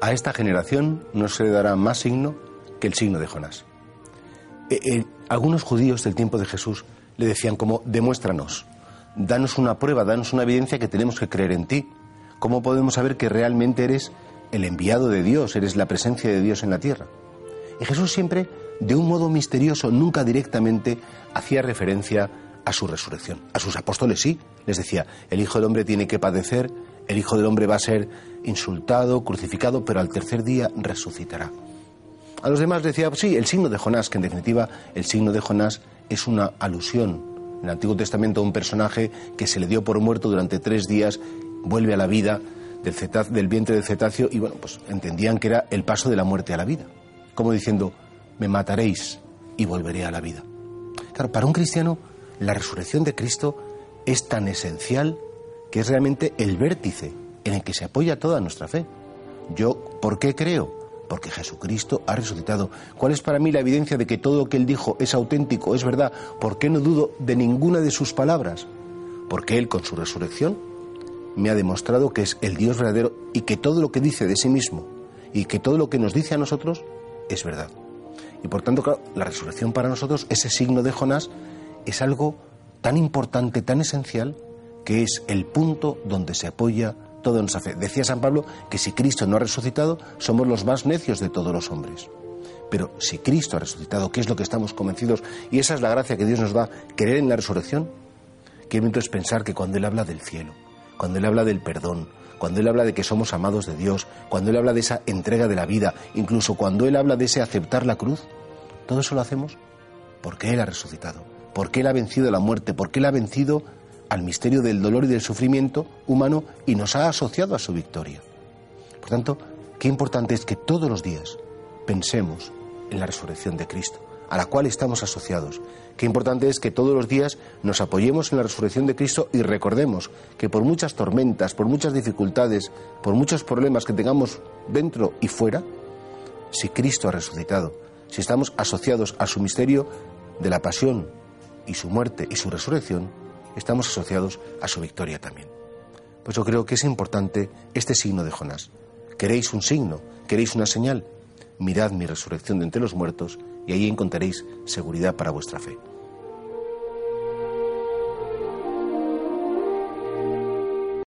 a esta generación no se le dará más signo que el signo de Jonás. Eh, eh, algunos judíos del tiempo de Jesús le decían como, demuéstranos, danos una prueba, danos una evidencia que tenemos que creer en ti. ¿Cómo podemos saber que realmente eres el enviado de Dios, eres la presencia de Dios en la tierra? Y Jesús siempre, de un modo misterioso, nunca directamente, hacía referencia a su resurrección. A sus apóstoles sí, les decía, el Hijo del Hombre tiene que padecer, el Hijo del Hombre va a ser insultado, crucificado, pero al tercer día resucitará. A los demás decía, sí, el signo de Jonás, que en definitiva el signo de Jonás es una alusión. En el Antiguo Testamento un personaje que se le dio por muerto durante tres días, vuelve a la vida del, del vientre del cetáceo y bueno, pues entendían que era el paso de la muerte a la vida. Como diciendo, me mataréis y volveré a la vida. Claro, para un cristiano la resurrección de Cristo es tan esencial que es realmente el vértice en el que se apoya toda nuestra fe. Yo, ¿por qué creo? Porque Jesucristo ha resucitado. ¿Cuál es para mí la evidencia de que todo lo que Él dijo es auténtico, es verdad? ¿Por qué no dudo de ninguna de sus palabras? Porque Él con su resurrección me ha demostrado que es el Dios verdadero y que todo lo que dice de sí mismo y que todo lo que nos dice a nosotros es verdad. Y por tanto, la resurrección para nosotros, ese signo de Jonás, es algo tan importante, tan esencial, que es el punto donde se apoya toda nuestra fe. Decía San Pablo que si Cristo no ha resucitado, somos los más necios de todos los hombres. Pero si Cristo ha resucitado, ¿qué es lo que estamos convencidos? Y esa es la gracia que Dios nos da, creer en la resurrección. Qué momento es pensar que cuando Él habla del cielo, cuando Él habla del perdón, cuando Él habla de que somos amados de Dios, cuando Él habla de esa entrega de la vida, incluso cuando Él habla de ese aceptar la cruz, todo eso lo hacemos porque Él ha resucitado porque Él ha vencido la muerte, porque Él ha vencido al misterio del dolor y del sufrimiento humano y nos ha asociado a su victoria. Por tanto, qué importante es que todos los días pensemos en la resurrección de Cristo, a la cual estamos asociados. Qué importante es que todos los días nos apoyemos en la resurrección de Cristo y recordemos que por muchas tormentas, por muchas dificultades, por muchos problemas que tengamos dentro y fuera, si Cristo ha resucitado, si estamos asociados a su misterio de la pasión, y su muerte y su resurrección, estamos asociados a su victoria también. Pues yo creo que es importante este signo de Jonás. ¿Queréis un signo? ¿Queréis una señal? Mirad mi resurrección de entre los muertos y ahí encontraréis seguridad para vuestra fe.